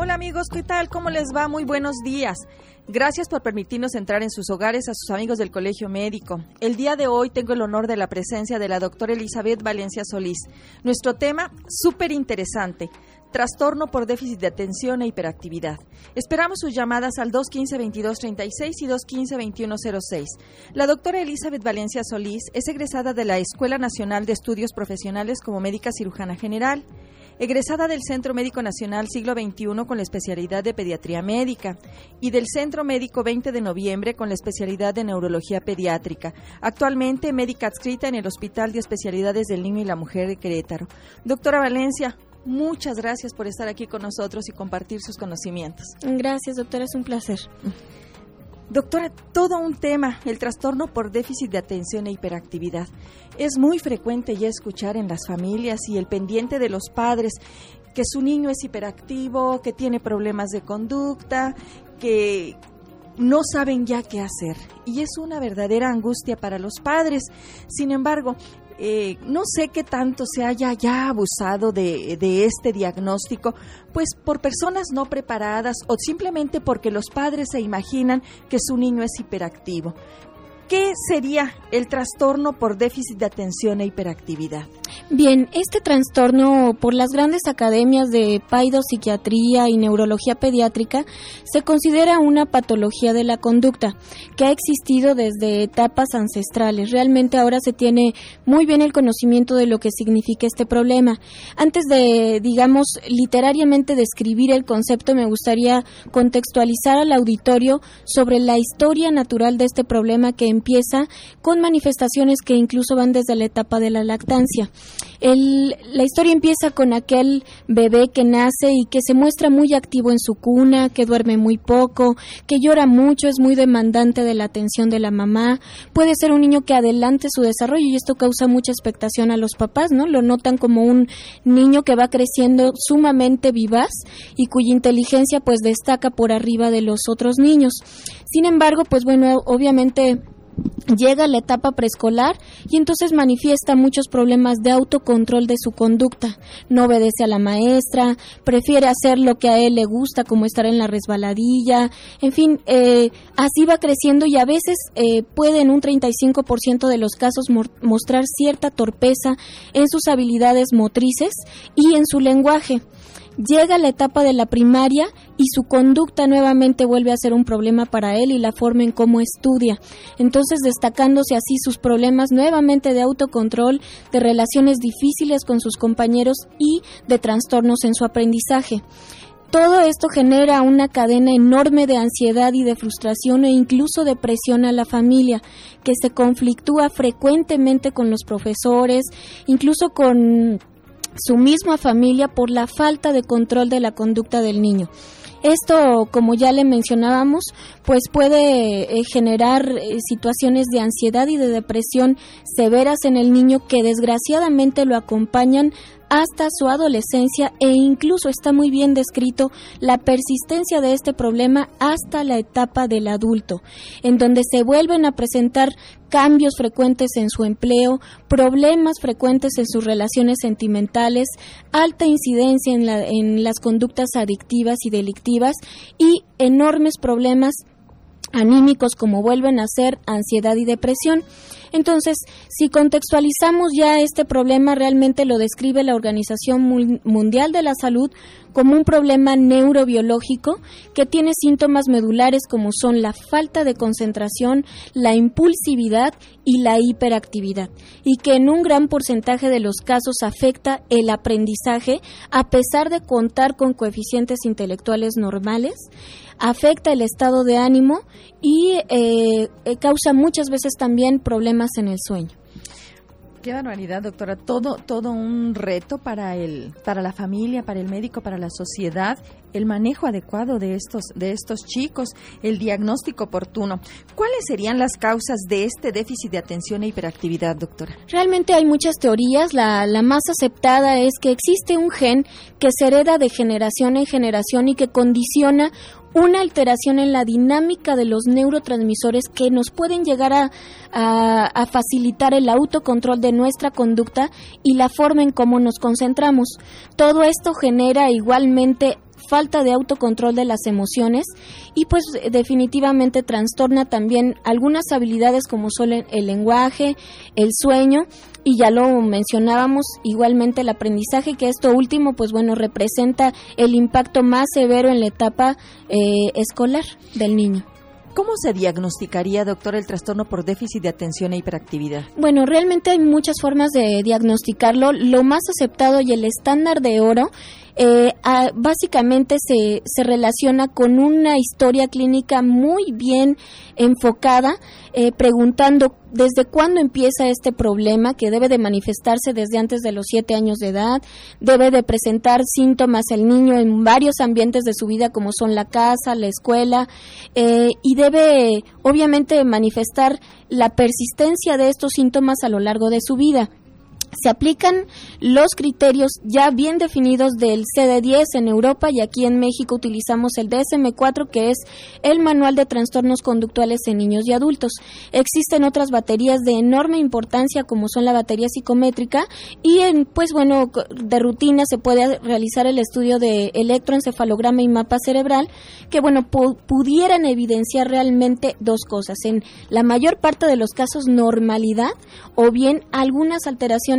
Hola amigos, ¿qué tal? ¿Cómo les va? Muy buenos días. Gracias por permitirnos entrar en sus hogares a sus amigos del Colegio Médico. El día de hoy tengo el honor de la presencia de la doctora Elizabeth Valencia Solís. Nuestro tema, súper interesante, trastorno por déficit de atención e hiperactividad. Esperamos sus llamadas al 215-2236 y 215-2106. La doctora Elizabeth Valencia Solís es egresada de la Escuela Nacional de Estudios Profesionales como médica cirujana general egresada del Centro Médico Nacional Siglo XXI con la especialidad de Pediatría Médica y del Centro Médico 20 de Noviembre con la especialidad de Neurología Pediátrica. Actualmente médica adscrita en el Hospital de Especialidades del Niño y la Mujer de Querétaro. Doctora Valencia, muchas gracias por estar aquí con nosotros y compartir sus conocimientos. Gracias, doctora, es un placer. Doctora, todo un tema, el trastorno por déficit de atención e hiperactividad. Es muy frecuente ya escuchar en las familias y el pendiente de los padres que su niño es hiperactivo, que tiene problemas de conducta, que no saben ya qué hacer. Y es una verdadera angustia para los padres. Sin embargo, eh, no sé qué tanto se haya ya abusado de, de, este diagnóstico, pues por personas no preparadas o simplemente porque los padres se imaginan que su niño es hiperactivo. ¿Qué sería el trastorno por déficit de atención e hiperactividad? Bien, este trastorno por las grandes academias de paidopsiquiatría y neurología pediátrica se considera una patología de la conducta que ha existido desde etapas ancestrales. Realmente ahora se tiene muy bien el conocimiento de lo que significa este problema. Antes de, digamos, literariamente describir el concepto, me gustaría contextualizar al auditorio sobre la historia natural de este problema que empieza con manifestaciones que incluso van desde la etapa de la lactancia. la historia empieza con aquel bebé que nace y que se muestra muy activo en su cuna, que duerme muy poco, que llora mucho, es muy demandante de la atención de la mamá. Puede ser un niño que adelante su desarrollo y esto causa mucha expectación a los papás, ¿no? Lo notan como un niño que va creciendo sumamente vivaz y cuya inteligencia pues destaca por arriba de los otros niños. Sin embargo, pues bueno, obviamente llega a la etapa preescolar y entonces manifiesta muchos problemas de autocontrol de su conducta. No obedece a la maestra, prefiere hacer lo que a él le gusta, como estar en la resbaladilla, en fin, eh, así va creciendo y a veces eh, puede en un 35% de los casos mostrar cierta torpeza en sus habilidades motrices y en su lenguaje llega la etapa de la primaria y su conducta nuevamente vuelve a ser un problema para él y la forma en cómo estudia. Entonces, destacándose así sus problemas nuevamente de autocontrol, de relaciones difíciles con sus compañeros y de trastornos en su aprendizaje. Todo esto genera una cadena enorme de ansiedad y de frustración e incluso de presión a la familia, que se conflictúa frecuentemente con los profesores, incluso con su misma familia por la falta de control de la conducta del niño. Esto, como ya le mencionábamos, pues puede eh, generar eh, situaciones de ansiedad y de depresión severas en el niño que desgraciadamente lo acompañan hasta su adolescencia e incluso está muy bien descrito la persistencia de este problema hasta la etapa del adulto, en donde se vuelven a presentar cambios frecuentes en su empleo, problemas frecuentes en sus relaciones sentimentales, alta incidencia en, las conductas adictivas y delictivas y enormes problemas anímicos como vuelven a ser ansiedad y depresión. Entonces, si contextualizamos ya este problema, realmente lo describe la Organización Mundial de la Salud como un problema neurobiológico que tiene síntomas medulares como son la falta de concentración, la impulsividad y la hiperactividad, y que en un gran porcentaje de los casos afecta el aprendizaje a pesar de contar con coeficientes intelectuales normales, afecta el estado de ánimo y eh, causa muchas veces también problemas en el sueño. Qué barbaridad, doctora. Todo, todo un reto para el, para la familia, para el médico, para la sociedad, el manejo adecuado de estos, de estos chicos, el diagnóstico oportuno. ¿Cuáles serían las causas de este déficit de atención e hiperactividad, doctora? Realmente hay muchas teorías. La, la más aceptada es que existe un gen que se hereda de generación en generación y que condiciona una alteración en la dinámica de los neurotransmisores que nos pueden llegar a, a, facilitar el autocontrol de nuestra conducta y la forma en cómo nos concentramos. Todo esto genera igualmente falta de autocontrol de las emociones y pues definitivamente trastorna también algunas habilidades como son el lenguaje, el sueño y ya lo mencionábamos igualmente el aprendizaje que esto último pues bueno representa el impacto más severo en la etapa eh, escolar del niño. ¿Cómo se diagnosticaría, doctor, el trastorno por déficit de atención e hiperactividad? Bueno, realmente hay muchas formas de diagnosticarlo. Lo más aceptado y el estándar de oro eh, básicamente se, se, relaciona con una historia clínica muy bien enfocada, eh, preguntando desde cuándo empieza este problema, que debe de manifestarse desde antes de los siete años de edad, debe de presentar síntomas el niño en varios ambientes de su vida, como son la casa, la escuela, eh, y debe obviamente manifestar la persistencia de estos síntomas a lo largo de su vida se aplican los criterios ya bien definidos del CD10 en Europa y aquí en México utilizamos el DSM4 que es el Manual de Trastornos Conductuales en Niños y Adultos. Existen otras baterías de enorme importancia como son la batería psicométrica y en pues bueno de rutina se puede realizar el estudio de electroencefalograma y mapa cerebral que bueno pudieran evidenciar realmente dos cosas en la mayor parte de los casos normalidad o bien algunas alteraciones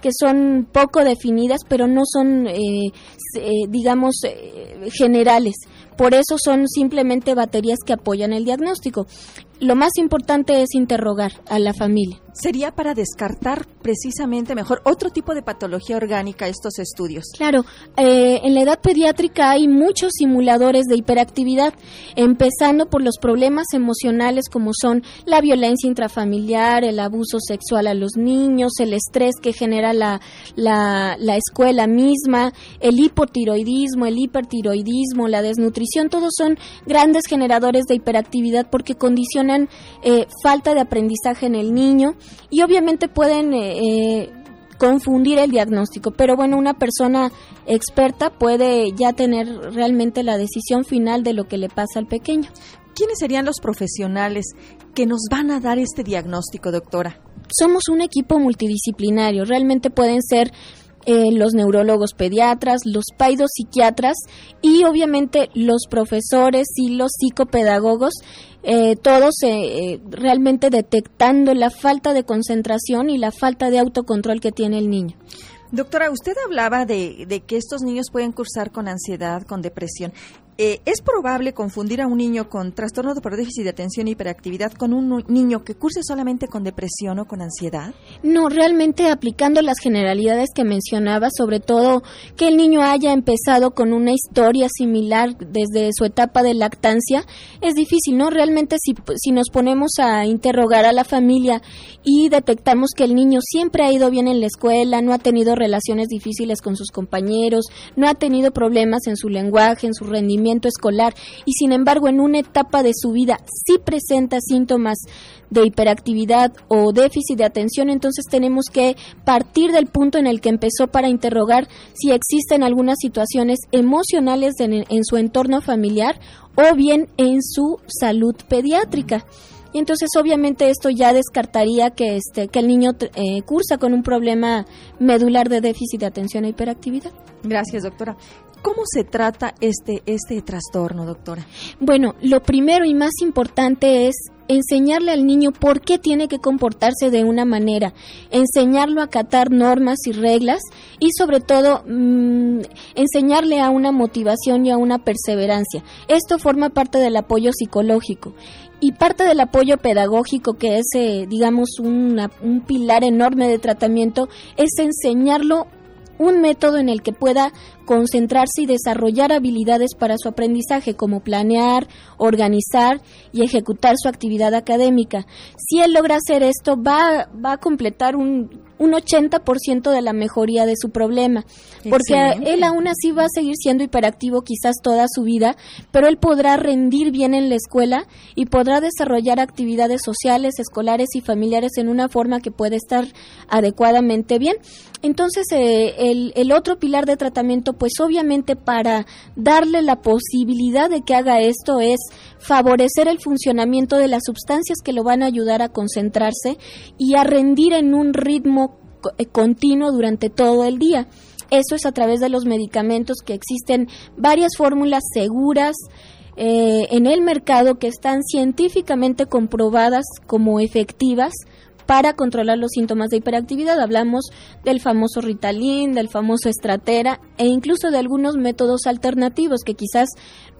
que son poco definidas, pero no son, eh, eh, digamos, eh, generales. Por eso son simplemente baterías que apoyan el diagnóstico. Lo más importante es interrogar a la familia sería para descartar precisamente mejor otro tipo de patología orgánica estos estudios. Claro, eh, en la edad pediátrica hay muchos simuladores de hiperactividad, empezando por los problemas emocionales como son la violencia intrafamiliar, el abuso sexual a los niños, el estrés que genera la, la, la escuela misma, el hipotiroidismo, el hipertiroidismo, la desnutrición, todos son grandes generadores de hiperactividad porque condicionan eh, falta de aprendizaje en el niño y obviamente pueden eh, eh, confundir el diagnóstico, pero bueno, una persona experta puede ya tener realmente la decisión final de lo que le pasa al pequeño. ¿Quiénes serían los profesionales que nos van a dar este diagnóstico, doctora? Somos un equipo multidisciplinario, realmente pueden ser eh, los neurólogos pediatras, los psiquiatras y obviamente los profesores y los psicopedagogos eh, todos eh, realmente detectando la falta de concentración y la falta de autocontrol que tiene el niño. Doctora, usted hablaba de, de, que estos niños pueden cursar con ansiedad, con depresión. Eh, ¿Es probable confundir a un niño con trastorno por déficit de atención e hiperactividad con un niño que curse solamente con depresión o con ansiedad? No, realmente aplicando las generalidades que mencionaba, sobre todo que el niño haya empezado con una historia similar desde su etapa de lactancia, es difícil, ¿no? Realmente si, si nos ponemos a interrogar a la familia y detectamos que el niño siempre ha ido bien en la escuela, no ha tenido relaciones difíciles con sus compañeros, no ha tenido problemas en su lenguaje, en su rendimiento, escolar y sin embargo en una etapa de su vida sí presenta síntomas de hiperactividad o déficit de atención, entonces tenemos que partir del punto en el que empezó para interrogar si existen algunas situaciones emocionales en, su entorno familiar o bien en su salud pediátrica. Y entonces obviamente esto ya descartaría que este que el niño eh, cursa con un problema medular de déficit de atención e hiperactividad. Gracias, doctora. ¿Cómo se trata este, este trastorno, doctora? Bueno, lo primero y más importante es enseñarle al niño por qué tiene que comportarse de una manera, enseñarlo a acatar normas y reglas y sobre todo mm, enseñarle a una motivación y a una perseverancia. Esto forma parte del apoyo psicológico y parte del apoyo pedagógico que es, eh, digamos, un pilar enorme de tratamiento es enseñarlo un método en el que pueda concentrarse y desarrollar habilidades para su aprendizaje, como planear, organizar y ejecutar su actividad académica. Si él logra hacer esto, va, va a completar un, un 80% de la mejoría de su problema, porque él aún así va a seguir siendo hiperactivo quizás toda su vida, pero él podrá rendir bien en la escuela y podrá desarrollar actividades sociales, escolares y familiares en una forma que puede estar adecuadamente bien. Entonces, eh, el, el otro pilar de tratamiento, pues obviamente para darle la posibilidad de que haga esto es favorecer el funcionamiento de las sustancias que lo van a ayudar a concentrarse y a rendir en un ritmo continuo durante todo el día. Eso es a través de los medicamentos que existen varias fórmulas seguras, eh, en el mercado que están científicamente comprobadas como efectivas para controlar los síntomas de hiperactividad. Hablamos del famoso Ritalin, del famoso Estratera e incluso de algunos métodos alternativos que quizás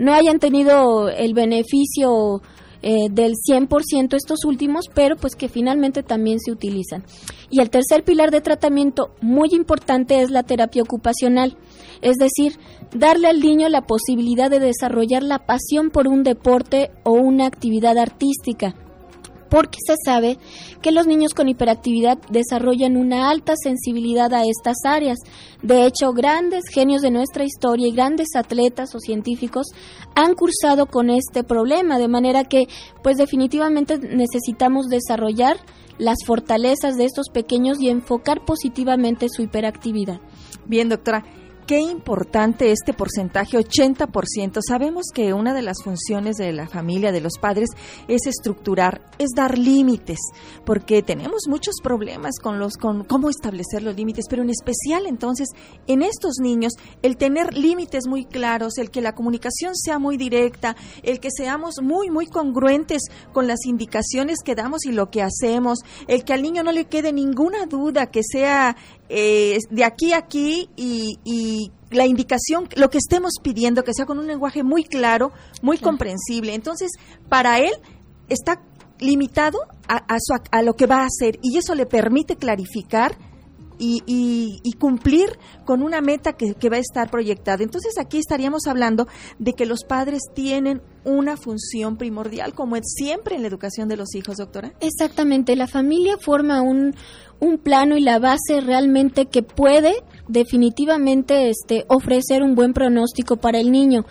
no hayan tenido el beneficio eh, del 100% estos últimos, pero pues que finalmente también se utilizan. Y el tercer pilar de tratamiento muy importante es la terapia ocupacional, es decir, darle al niño la posibilidad de desarrollar la pasión por un deporte o una actividad artística porque se sabe que los niños con hiperactividad desarrollan una alta sensibilidad a estas áreas. De hecho, grandes genios de nuestra historia y grandes atletas o científicos han cursado con este problema, de manera que, pues definitivamente necesitamos desarrollar las fortalezas de estos pequeños y enfocar positivamente su hiperactividad. Bien, doctora qué importante este porcentaje, 80%. Sabemos que una de las funciones de la familia, de los padres, es estructurar, es dar límites, porque tenemos muchos problemas con los con cómo establecer los límites, pero en especial entonces en estos niños el tener límites muy claros, el que la comunicación sea muy directa, el que seamos muy muy congruentes con las indicaciones que damos y lo que hacemos, el que al niño no le quede ninguna duda, que sea eh, de aquí a aquí y, la indicación, lo que estemos pidiendo, que sea con un lenguaje muy claro, muy comprensible. Entonces, para él está limitado a, a, lo que va a hacer y eso le permite clarificar y, y, cumplir con una meta que, que, va a estar proyectada. Entonces aquí estaríamos hablando de que los padres tienen una función primordial, como es siempre en la educación de los hijos, doctora. Exactamente, la familia forma un, un plano y la base realmente que puede definitivamente este, ofrecer un buen pronóstico para el niño.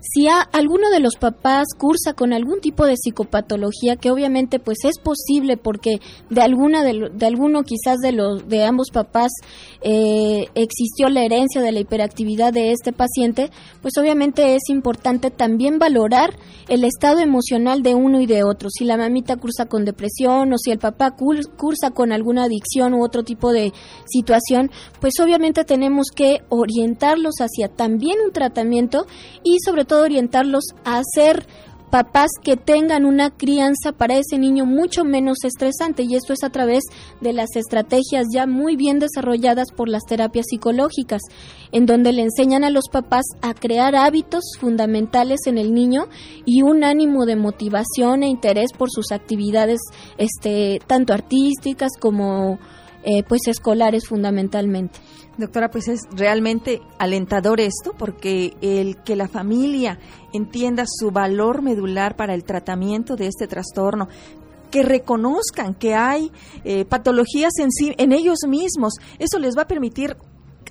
Si a alguno de los papás cursa con algún tipo de psicopatología, que obviamente pues es posible porque de alguna de, de alguno quizás de los de ambos papás eh, existió la herencia de la hiperactividad de este paciente, pues obviamente es importante también valorar el estado emocional de uno y de otro. Si la mamita cursa con depresión o si el papá cursa con alguna adicción u otro tipo de situación, pues obviamente tenemos que orientarlos hacia también un tratamiento y sobre todo orientarlos a ser papás que tengan una crianza para ese niño mucho menos estresante y esto es a través de las estrategias ya muy bien desarrolladas por las terapias psicológicas, en donde le enseñan a los papás a crear hábitos fundamentales en el niño y un ánimo de motivación e interés por sus actividades este tanto artísticas como eh, pues escolares fundamentalmente. Doctora, pues es realmente alentador esto porque el que la familia entienda su valor medular para el tratamiento de este trastorno, que reconozcan que hay eh, patologías en, sí, en ellos mismos, eso les va a permitir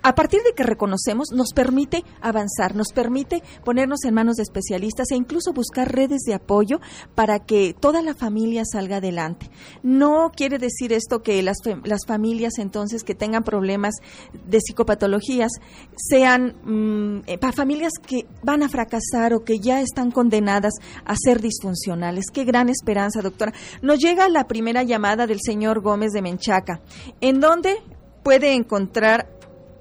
a partir de que reconocemos, nos permite avanzar, nos permite ponernos en manos de especialistas e incluso buscar redes de apoyo para que toda la familia salga adelante. No quiere decir esto que las, las familias entonces que tengan problemas de psicopatologías sean mm, eh, para familias que van a fracasar o que ya están condenadas a ser disfuncionales. Qué gran esperanza, doctora. Nos llega la primera llamada del señor Gómez de Menchaca, en donde puede encontrar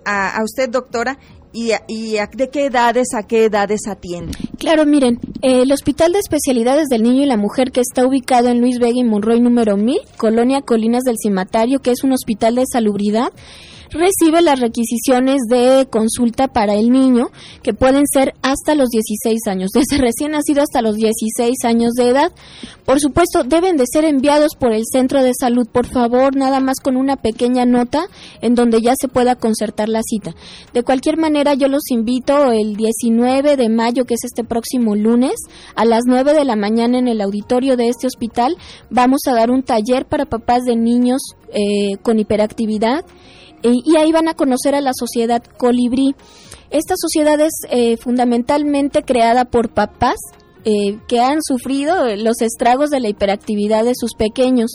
a, usted, doctora, y, y de qué edades a qué edades atiende. Claro, miren, el Hospital de Especialidades del Niño y la Mujer que está ubicado en Luis Vega y Monroy número 1000, Colonia Colinas del Cimatario, que es un hospital de salubridad, recibe las requisiciones de consulta para el niño, que pueden ser hasta los 16 años, desde recién nacido hasta los 16 años de edad. Por supuesto, deben de ser enviados por el centro de salud, por favor, nada más con una pequeña nota en donde ya se pueda concertar la cita. De cualquier manera, yo los invito el 19 de mayo, que es este próximo lunes, a las 9 de la mañana en el auditorio de este hospital, vamos a dar un taller para papás de niños eh, con hiperactividad y ahí van a conocer a la sociedad Colibrí. Esta sociedad es eh, fundamentalmente creada por papás eh, que han sufrido los estragos de la hiperactividad de sus pequeños.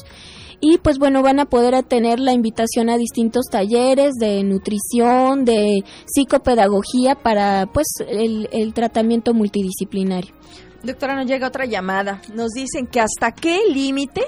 Y pues bueno, van a poder tener la invitación a distintos talleres de nutrición, de psicopedagogía para pues el, el tratamiento multidisciplinario. Doctora, nos llega otra llamada. Nos dicen que hasta qué límite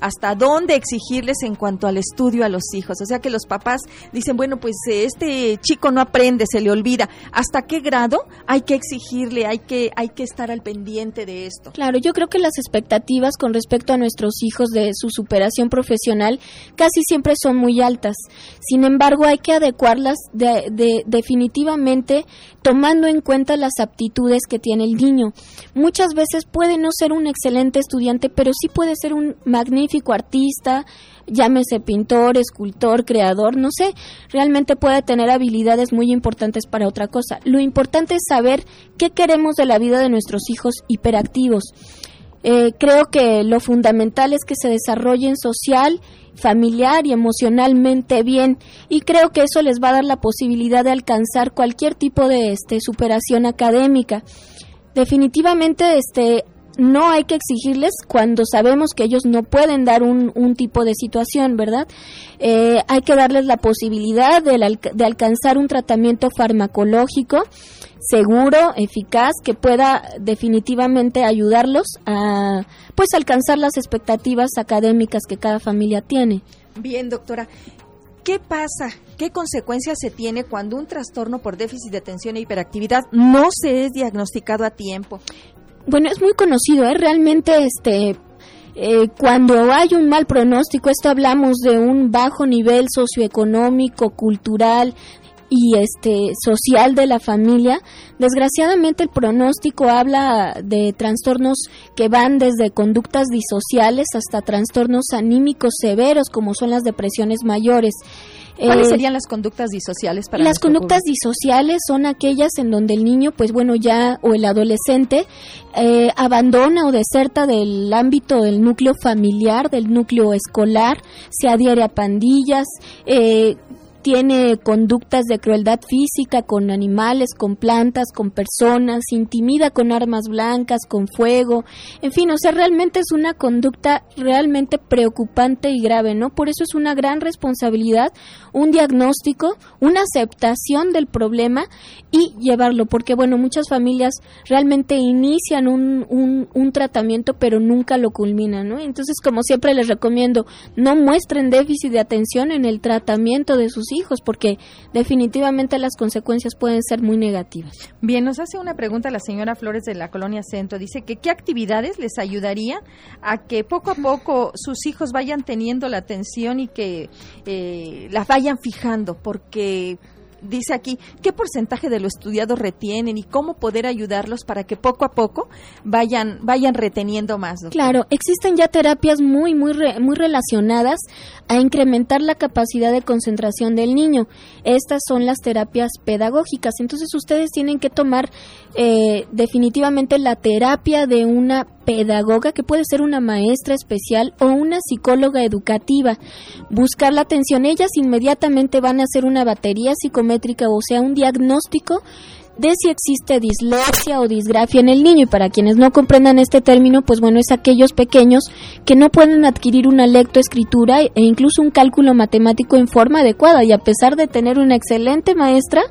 hasta dónde exigirles en cuanto al estudio a los hijos. O sea que los papás dicen, bueno, pues eh, este chico no aprende, se le olvida. ¿Hasta qué grado hay que exigirle, hay que, hay que estar al pendiente de esto? Claro, yo creo que las expectativas con respecto a nuestros hijos de su superación profesional casi siempre son muy altas. Sin embargo, hay que adecuarlas de, definitivamente tomando en cuenta las aptitudes que tiene el niño. Muchas veces puede no ser un excelente estudiante, pero sí puede ser un magnífico artista, llámese pintor, escultor, creador, no sé, realmente puede tener habilidades muy importantes para otra cosa. Lo importante es saber qué queremos de la vida de nuestros hijos hiperactivos. Eh, creo que lo fundamental es que se desarrollen social, familiar y emocionalmente bien y creo que eso les va a dar la posibilidad de alcanzar cualquier tipo de este, superación académica. Definitivamente este, no hay que exigirles cuando sabemos que ellos no pueden dar un, tipo de situación, ¿verdad? Eh, hay que darles la posibilidad de, de alcanzar un tratamiento farmacológico seguro, eficaz, que pueda definitivamente ayudarlos a pues alcanzar las expectativas académicas que cada familia tiene. Bien, doctora. ¿Qué pasa? ¿Qué consecuencias se tiene cuando un trastorno por déficit de atención e hiperactividad no se es diagnosticado a tiempo? Bueno, es muy conocido, ¿eh? Realmente este eh, cuando hay un mal pronóstico, esto hablamos de un bajo nivel socioeconómico, cultural, y este social de la familia, desgraciadamente el pronóstico habla de trastornos que van desde conductas disociales hasta trastornos anímicos severos como son las depresiones mayores. ¿Cuáles eh, serían las conductas disociales para Las conductas disociales son aquellas en donde el niño, pues bueno, ya o el adolescente eh, abandona o deserta del ámbito del núcleo familiar, del núcleo escolar, se adhiere a pandillas, eh, tiene conductas de crueldad física con animales, con plantas, con personas, intimida con armas blancas, con fuego, en fin, o sea, realmente es una conducta realmente preocupante y grave, ¿no? Por eso es una gran responsabilidad, un diagnóstico, una aceptación del problema y llevarlo, porque bueno, muchas familias realmente inician un, un, un tratamiento pero nunca lo culminan, ¿no? Entonces, como siempre les recomiendo, no muestren déficit de atención en el tratamiento de sus hijos, porque definitivamente las consecuencias pueden ser muy negativas. Bien, nos hace una pregunta la señora Flores de la Colonia Centro. Dice que qué actividades les ayudaría a que poco a poco sus hijos vayan teniendo la atención y que eh, las vayan fijando, porque dice aquí qué porcentaje de lo estudiado retienen y cómo poder ayudarlos para que poco a poco vayan vayan reteniendo más. Claro, existen ya terapias muy muy muy relacionadas a incrementar la capacidad de concentración del niño. Estas son las terapias pedagógicas. Entonces ustedes tienen que tomar eh, definitivamente la terapia de una pedagoga que puede ser una maestra especial o una psicóloga educativa. Buscar la atención. Ellas inmediatamente van a hacer una batería psicométrica, o sea, un diagnóstico de si existe dislexia o disgrafia en el niño. Y para quienes no comprendan este término, pues bueno, es aquellos pequeños que no pueden adquirir una lectoescritura e incluso un cálculo matemático en forma adecuada. Y a pesar de tener una excelente maestra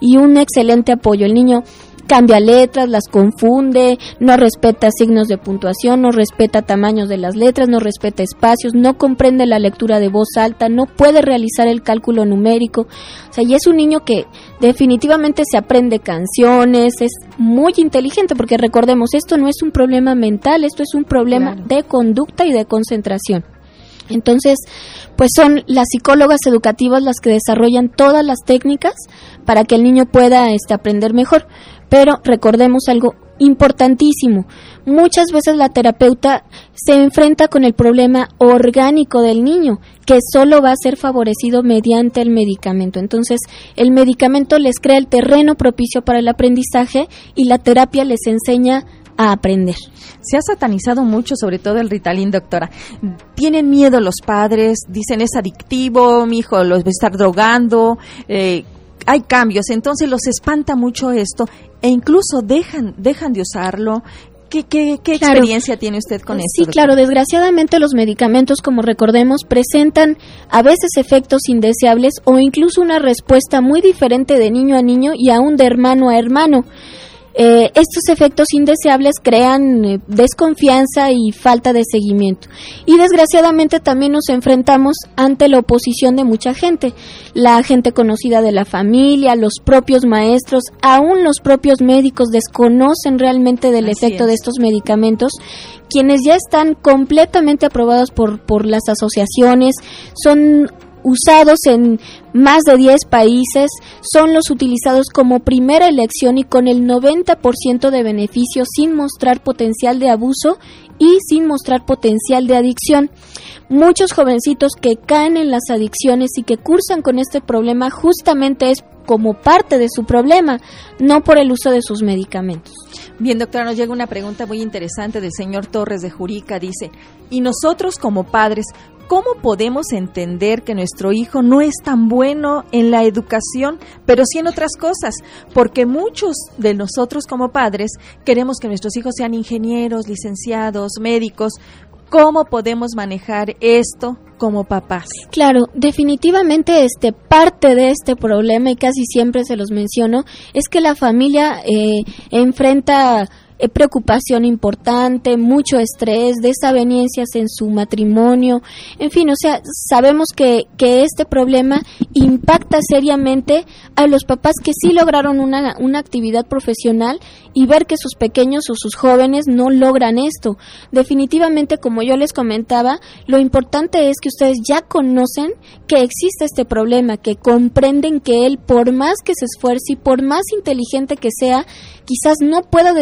y un excelente apoyo, el niño cambia letras, las confunde, no respeta signos de puntuación, no respeta tamaños de las letras, no respeta espacios, no comprende la lectura de voz alta, no puede realizar el cálculo numérico. O sea, y es un niño que definitivamente se aprende canciones, es muy inteligente, porque recordemos, esto no es un problema mental, esto es un problema de conducta y de concentración. Entonces, pues son las psicólogas educativas las que desarrollan todas las técnicas para que el niño pueda este, aprender mejor. Pero recordemos algo importantísimo. Muchas veces la terapeuta se enfrenta con el problema orgánico del niño, que solo va a ser favorecido mediante el medicamento. Entonces, el medicamento les crea el terreno propicio para el aprendizaje y la terapia les enseña a aprender. Se ha satanizado mucho, sobre todo el Ritalin, doctora. Tienen miedo los padres, dicen es adictivo, mi hijo los va a estar drogando. Eh, hay cambios, entonces los espanta mucho esto e incluso dejan, dejan de usarlo. ¿Qué, qué, qué experiencia tiene usted con esto? Sí, claro, desgraciadamente los medicamentos, como recordemos, presentan a veces efectos indeseables o incluso una respuesta muy diferente de niño a niño y aún de hermano a hermano. Eh, estos efectos indeseables crean eh, desconfianza y falta de seguimiento. Y desgraciadamente también nos enfrentamos ante la oposición de mucha gente, la gente conocida de la familia, los propios maestros, aún los propios médicos desconocen realmente del efecto de estos medicamentos quienes ya están completamente aprobados por, por las asociaciones, son usados en más de 10 países, son los utilizados como primera elección y con el 90% de beneficios sin mostrar potencial de abuso y sin mostrar potencial de adicción. Muchos jovencitos que caen en las adicciones y que cursan con este problema justamente es como parte de su problema, no por el uso de sus medicamentos. Bien, doctora, nos llega una pregunta muy interesante del señor Torres de Jurica. Dice, ¿y nosotros como padres, cómo podemos entender que nuestro hijo no es tan bueno en la educación, pero sí en otras cosas? Porque muchos de nosotros como padres queremos que nuestros hijos sean ingenieros, licenciados, médicos, ¿Cómo podemos manejar esto como papás? Claro, definitivamente este parte de este problema y casi siempre se los menciono es que la familia eh, enfrenta eh, preocupación importante, mucho estrés, desavenencias en su matrimonio, en fin, o sea, sabemos que, que este problema impacta seriamente a los papás que sí lograron una, una actividad profesional y ver que sus pequeños o sus jóvenes no logran esto. Definitivamente, como yo les comentaba, lo importante es que ustedes ya conocen que existe este problema, que comprenden que él, por más que se esfuerce y por más inteligente que sea, quizás no pueda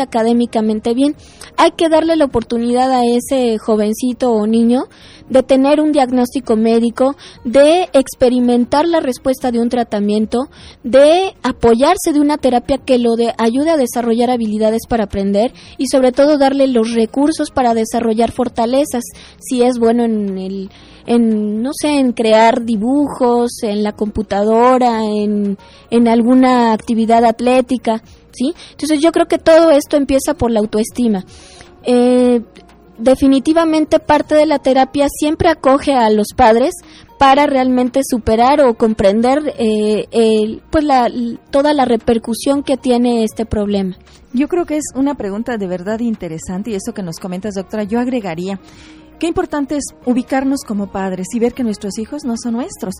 académicamente bien. Hay que darle la oportunidad a ese jovencito o niño de tener un diagnóstico médico, de experimentar la respuesta de un tratamiento, de apoyarse de una terapia que lo de, ayude a desarrollar habilidades para aprender y sobre todo darle los recursos para desarrollar fortalezas, si es bueno en el en no sé, en crear dibujos, en la computadora, en, en alguna actividad atlética, ¿sí? Entonces yo creo que todo esto empieza por la autoestima. Eh, definitivamente parte de la terapia siempre acoge a los padres para realmente superar o comprender eh, pues la, toda la repercusión que tiene este problema. Yo creo que es una pregunta de verdad interesante y eso que nos comentas, doctora, yo agregaría. Qué importante es ubicarnos como padres y ver que nuestros hijos no son nuestros,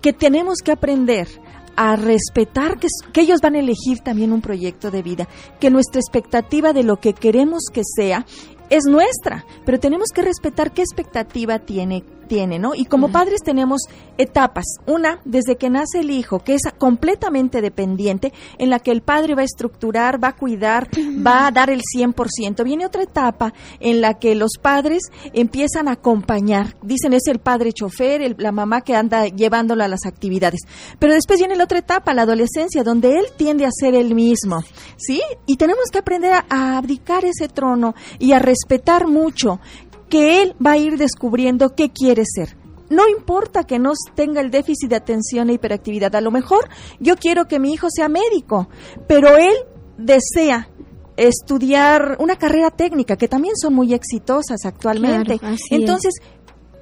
que tenemos que aprender a respetar que, ellos van a elegir también un proyecto de vida, que nuestra expectativa de lo que queremos que sea es nuestra, pero tenemos que respetar qué expectativa tiene tiene, ¿no? Y como padres tenemos etapas. Una, desde que nace el hijo, que es completamente dependiente, en la que el padre va a estructurar, va a cuidar, va a dar el 100%. Viene otra etapa en la que los padres empiezan a acompañar. Dicen, es el padre chofer, la mamá que anda llevándolo a las actividades. Pero después viene la otra etapa, la adolescencia, donde él tiende a ser el mismo, ¿sí? Y tenemos que aprender a, a abdicar ese trono y a respetar mucho que él va a ir descubriendo qué quiere ser. No importa que no tenga el déficit de atención e hiperactividad. A lo mejor yo quiero que mi hijo sea médico, pero él desea estudiar una carrera técnica, que también son muy exitosas actualmente. Entonces,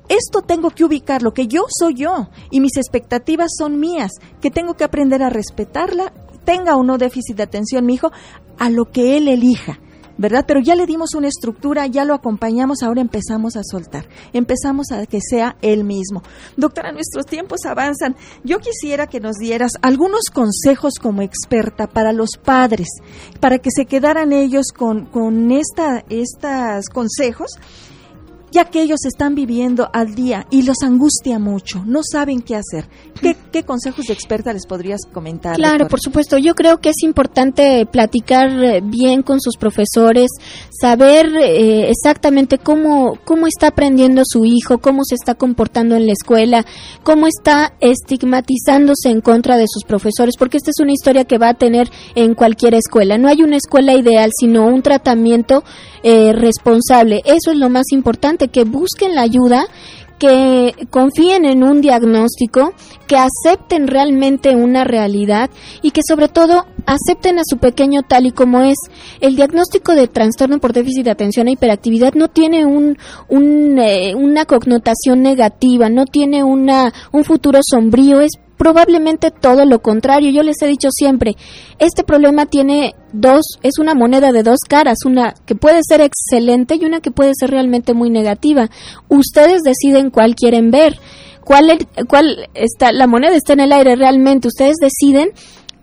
esto tengo que ubicarlo, que yo soy yo y mis expectativas son mías, que tengo que aprender a respetarla, tenga o no déficit de atención mi hijo, a lo que él elija. ¿Verdad? Pero ya le dimos una estructura, ya lo acompañamos, ahora empezamos a soltar, empezamos a que sea él mismo. Doctora, nuestros tiempos avanzan. Yo quisiera que nos dieras algunos consejos como experta para los padres, para que se quedaran ellos con, con esta, estos consejos ya que ellos están viviendo al día y los angustia mucho, no saben qué hacer. ¿Qué, consejos de experta les podrías comentar? Claro, por supuesto. Yo creo que es importante platicar eh, bien con sus profesores, saber eh, exactamente cómo, cómo está aprendiendo su hijo, cómo se está comportando en la escuela, cómo está estigmatizándose en contra de sus profesores, porque esta es una historia que va a tener en cualquier escuela. No hay una escuela ideal, sino un tratamiento eh, responsable. Eso es lo más importante, que busquen la ayuda, que confíen en un diagnóstico, que acepten realmente una realidad y que sobre todo acepten a su pequeño tal y como es. El diagnóstico de trastorno por déficit de atención e hiperactividad no tiene un, eh, una connotación negativa, no tiene una, un futuro sombrío, es probablemente todo lo contrario. Yo les he dicho siempre, este problema tiene dos, es una moneda de dos caras, una que puede ser excelente y una que puede ser realmente muy negativa. Ustedes deciden cuál quieren ver. ¿Cuál, cuál está, la moneda está en el aire realmente? Ustedes deciden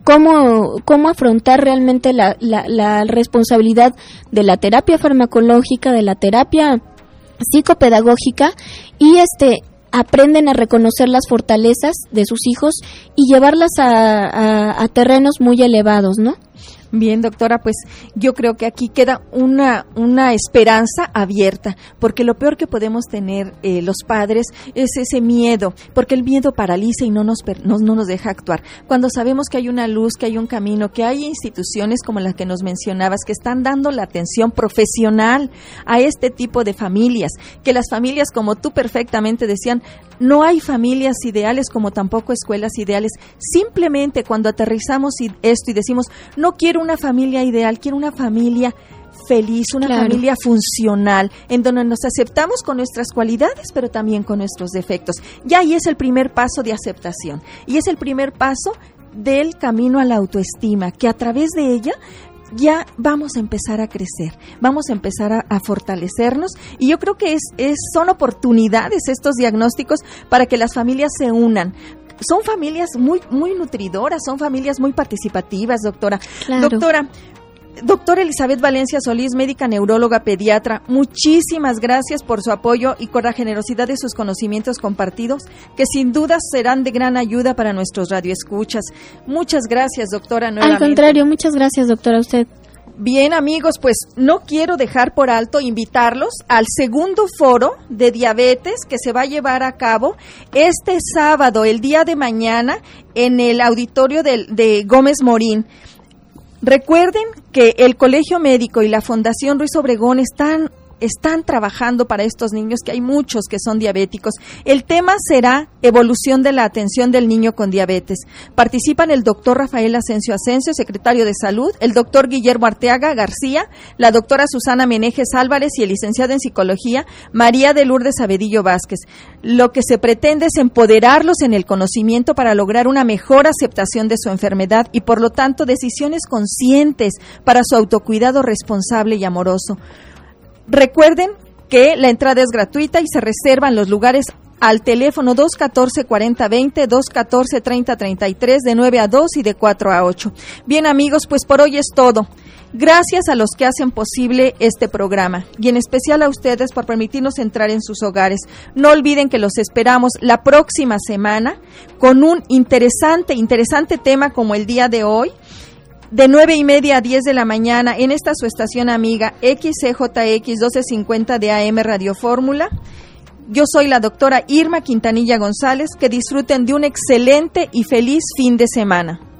cómo, cómo afrontar realmente la, la, la responsabilidad de la terapia farmacológica, de la terapia psicopedagógica y este aprenden a reconocer las fortalezas de sus hijos y llevarlas a, terrenos muy elevados, ¿no? Bien, doctora, pues yo creo que aquí queda una, una esperanza abierta, porque lo peor que podemos tener eh, los padres es ese miedo, porque el miedo paraliza y no nos, no, no nos deja actuar. Cuando sabemos que hay una luz, que hay un camino, que hay instituciones como las que nos mencionabas, que están dando la atención profesional a este tipo de familias, que las familias, como tú perfectamente decían, no hay familias ideales como tampoco escuelas ideales. Simplemente cuando aterrizamos esto y decimos, no quiero una familia ideal, quiero una familia feliz, una familia funcional, en donde nos aceptamos con nuestras cualidades, pero también con nuestros defectos. Y ahí es el primer paso de aceptación. Y es el primer paso del camino a la autoestima, que a través de ella ya vamos a empezar a crecer, vamos a empezar a, fortalecernos y yo creo que es, es, son oportunidades estos diagnósticos para que las familias se unan, son familias muy, muy nutridoras, son familias muy participativas, doctora. Doctora, Doctora Elizabeth Valencia Solís, médica neuróloga pediatra, muchísimas gracias por su apoyo y por la generosidad de sus conocimientos compartidos, que sin duda serán de gran ayuda para nuestros radioescuchas. Muchas gracias, doctora. Al contrario, muchas gracias, doctora, a usted. Bien amigos, pues no quiero dejar por alto invitarlos al segundo foro de diabetes que se va a llevar a cabo este sábado, el día de mañana, en el auditorio de, de Gómez Morín. Recuerden que el Colegio Médico y la Fundación Ruiz Obregón están están trabajando para estos niños, que hay muchos que son diabéticos. El tema será evolución de la atención del niño con diabetes. Participan el doctor Rafael Asensio Asensio, secretario de Salud, el doctor Guillermo Arteaga García, la doctora Susana Menejes Álvarez y el licenciado en Psicología María de Lourdes Abedillo Vázquez. Lo que se pretende es empoderarlos en el conocimiento para lograr una mejor aceptación de su enfermedad y, por lo tanto, decisiones conscientes para su autocuidado responsable y amoroso. Recuerden que la entrada es gratuita y se reservan los lugares al teléfono 214-4020, 214-3033, de 9 a 2 y de 4 a 8. Bien amigos, pues por hoy es todo. Gracias a los que hacen posible este programa y en especial a ustedes por permitirnos entrar en sus hogares. No olviden que los esperamos la próxima semana con un interesante, interesante tema como el día de hoy de nueve y media a 10 de la mañana en esta su estación amiga XCJX 1250 de AM Radio Fórmula. Yo soy la doctora Irma Quintanilla González. Que disfruten de un excelente y feliz fin de semana.